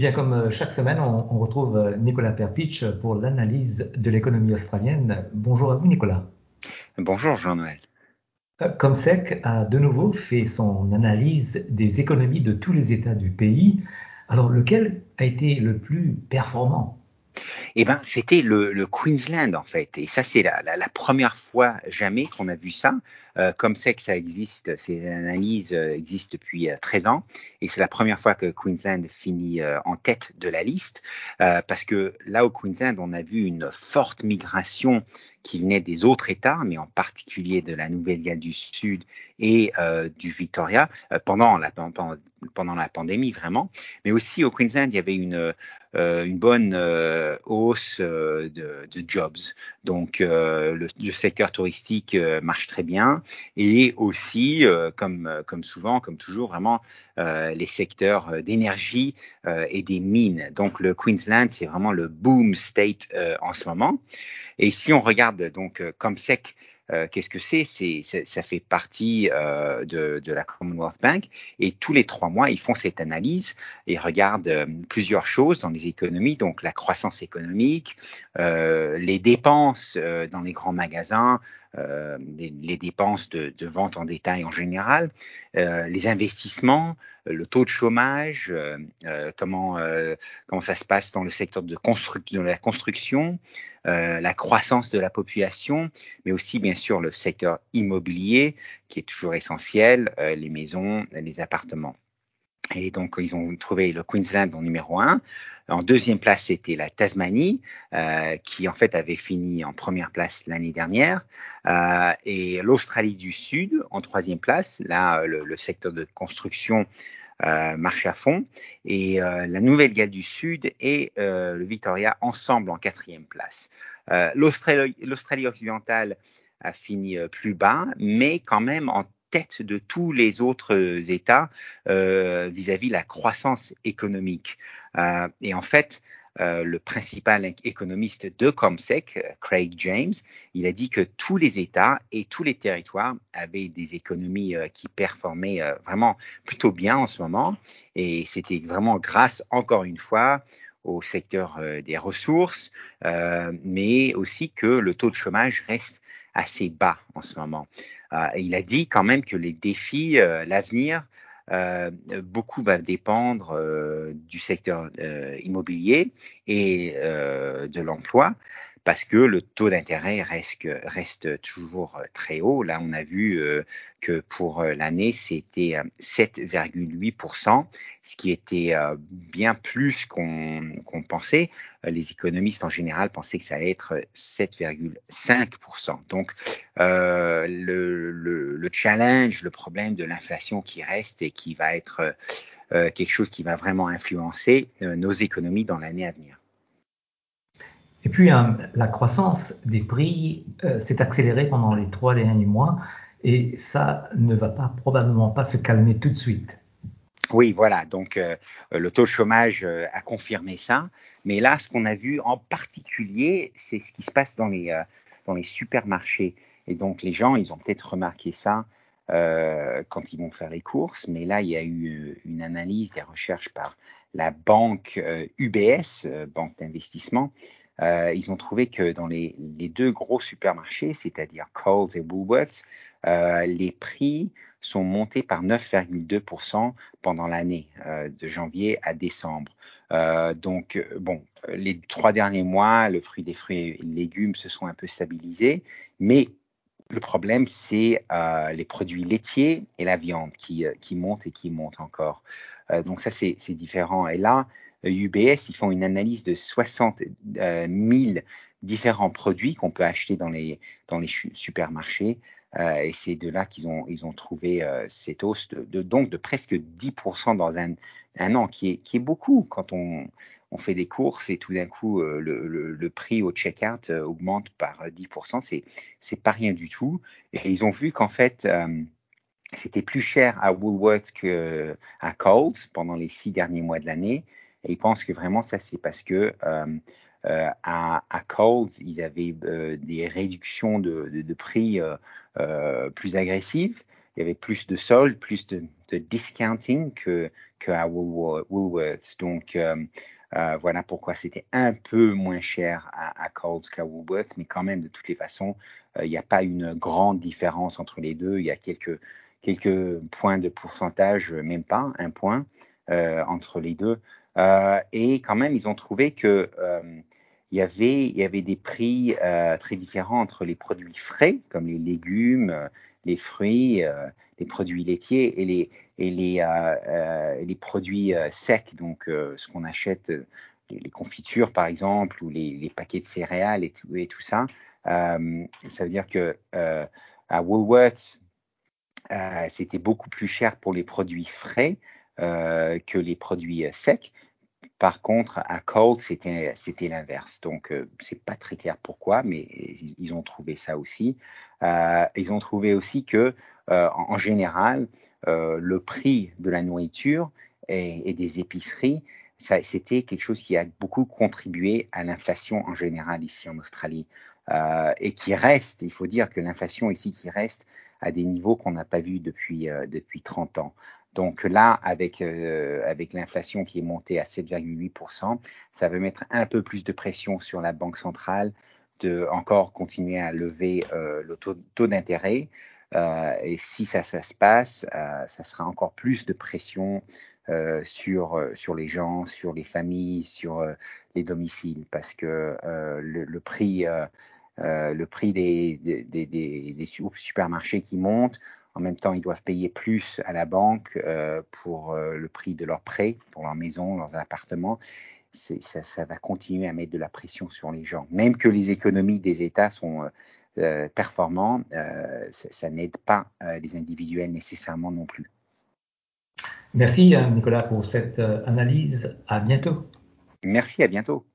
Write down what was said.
bien, comme euh, chaque semaine, on, retrouve euh, Nicolas Perpich pour l'analyse de l'économie australienne. Bonjour à vous, Nicolas. Bonjour, Jean-Noël. Comsec a de nouveau fait son analyse des économies de tous les États du pays. Alors, lequel a été le plus performant? Eh ben, c'était le, Queensland en fait. Et ça, c'est la, première fois jamais qu'on a vu ça. Euh, comme c'est que ça existe, ces analyses euh, existent depuis 13 euh, ans. Et c'est la première fois que Queensland finit en tête de la liste. parce que là, au Queensland, on a vu une forte migration qui venait des autres États, mais en particulier de la Nouvelle-Galles du Sud et du Victoria pendant, la, pendant, pendant la pandémie vraiment. Mais aussi au Queensland, il y avait une, euh, une bonne euh, hausse euh, de, de, jobs. Donc le, le, secteur touristique marche très bien et aussi, comme, comme souvent, comme toujours, vraiment les secteurs d'énergie et des mines. Donc le Queensland, c'est vraiment le boom state en ce moment. Et si on regarde donc comme sec euh, qu'est-ce que c'est? Ça fait partie euh, de, la Commonwealth Bank et tous les trois mois ils font cette analyse et regardent euh, plusieurs choses dans les économies, donc la croissance économique, les dépenses dans les grands magasins, euh, les, dépenses de, de, vente en détail en général, euh, les investissements, le taux de chômage, euh, comment, comment ça se passe dans le secteur de, de la construction, la croissance de la population, mais aussi bien sûr le secteur immobilier qui est toujours essentiel, les maisons, les appartements. Et donc, ils ont trouvé le Queensland en numéro un. En deuxième place, c'était la Tasmanie, euh, qui en fait avait fini en première place l'année dernière. Euh, et l'Australie du Sud en troisième place. Là, le, secteur de construction euh, marche à fond. Et euh, la Nouvelle-Galles du Sud et euh, le Victoria ensemble en quatrième place. Euh, L'Australie occidentale a fini plus bas, mais quand même en tête de tous les autres États euh, vis-à-vis de la croissance économique. Euh, et en fait, euh, le principal économiste de Comsec, Craig James, il a dit que tous les États et tous les territoires avaient des économies qui performaient vraiment plutôt bien en ce moment. Et c'était vraiment grâce, encore une fois, au secteur des ressources, mais aussi que le taux de chômage reste assez bas en ce moment. Euh, il a dit quand même que les défis, euh, l'avenir, euh, beaucoup va dépendre du secteur immobilier et de l'emploi parce que le taux d'intérêt reste, reste, toujours euh, très haut. Là, on a vu euh, que pour euh, l'année, c'était 7,8%, ce qui était bien plus qu'on pensait. Les économistes en général pensaient que ça allait être 7,5%. Donc, le, challenge, le problème de l'inflation qui reste et qui va être quelque chose qui va vraiment influencer nos économies dans l'année à venir. Et puis, hein, la croissance des prix euh, s'est accélérée pendant les trois derniers mois et ça ne va pas probablement pas se calmer tout de suite. Oui, voilà. Donc, euh, le taux de chômage euh, a confirmé ça. Mais là, ce qu'on a vu en particulier, c'est ce qui se passe dans les, dans les supermarchés. Et donc, les gens, ils ont peut-être remarqué ça quand ils vont faire les courses. Mais là, il y a eu une analyse des recherches par la banque UBS, banque d'investissement, euh, ils ont trouvé que dans les, les deux gros supermarchés, c'est-à-dire Coles et Woolworths, euh, les prix sont montés par 9,2% pendant l'année, euh, de janvier à décembre. Euh, donc, bon, les trois derniers mois, le fruit des fruits et légumes se sont un peu stabilisés, mais le problème, c'est euh, les produits laitiers et la viande qui, euh, qui montent et qui montent encore. Euh, donc ça, c'est différent. Et là, UBS, ils font une analyse de 60 000 différents produits qu'on peut acheter dans les, dans les supermarchés. Euh, et c'est de là qu'ils ont, ils ont trouvé euh, cette hausse de, de, donc de presque 10% dans un, un an, qui est, qui est beaucoup quand on, on fait des courses et tout d'un coup euh, le, prix au check-out euh, augmente par 10%, c'est c'est pas rien du tout. Et ils ont vu qu'en fait c'était plus cher à Woolworths que à Coles pendant les six derniers mois de l'année. Et ils pensent que vraiment ça c'est parce que à, Coles, ils avaient des réductions de, de, prix plus agressives. Il y avait plus de soldes, plus de, discounting que à Woolworths. Donc, euh, voilà pourquoi c'était un peu moins cher à, à Coles qu'à Woolworths, mais quand même, de toutes les façons, euh, il n'y a pas une grande différence entre les deux. Il y a quelques, quelques points de pourcentage, même pas un point euh, entre les deux. Euh, et quand même, ils ont trouvé que euh, il y avait, il y avait des prix euh, très différents entre les produits frais, comme les légumes, les fruits, euh, les produits laitiers et les, et les, euh, euh les produits euh, secs, donc euh, ce qu'on achète, les, confitures par exemple, ou les, les paquets de céréales et tout, et tout ça. ça veut dire que à Woolworths, c'était beaucoup plus cher pour les produits frais que les produits secs. Par contre, à Coles, c'était l'inverse. Donc, euh, c'est pas très clair pourquoi, mais ils, ils ont trouvé ça aussi. Euh, ils ont trouvé aussi que, euh, en, général, euh, le prix de la nourriture et, et des épiceries, c'était quelque chose qui a beaucoup contribué à l'inflation en général ici en Australie euh, et qui reste. Il faut dire que l'inflation ici qui reste à des niveaux qu'on n'a pas vus depuis euh, depuis 30 ans. Donc là, avec, euh, avec l'inflation qui est montée à 7,8%, ça va mettre un peu plus de pression sur la Banque centrale de encore continuer à lever le taux, taux d'intérêt. Et si ça, ça se passe, ça sera encore plus de pression euh, sur, euh, sur les gens, sur les familles, sur les domiciles, parce que le, prix, le prix des, des, supermarchés qui monte, en même temps, ils doivent payer plus à la banque euh, pour euh, le prix de leur prêt, pour leur maison, leurs appartements. Ça, ça, va continuer à mettre de la pression sur les gens. Même que les économies des États sont euh, performantes, euh, ça, n'aide pas euh, les individuels nécessairement non plus. Merci Nicolas pour cette analyse. À bientôt. Merci, à bientôt.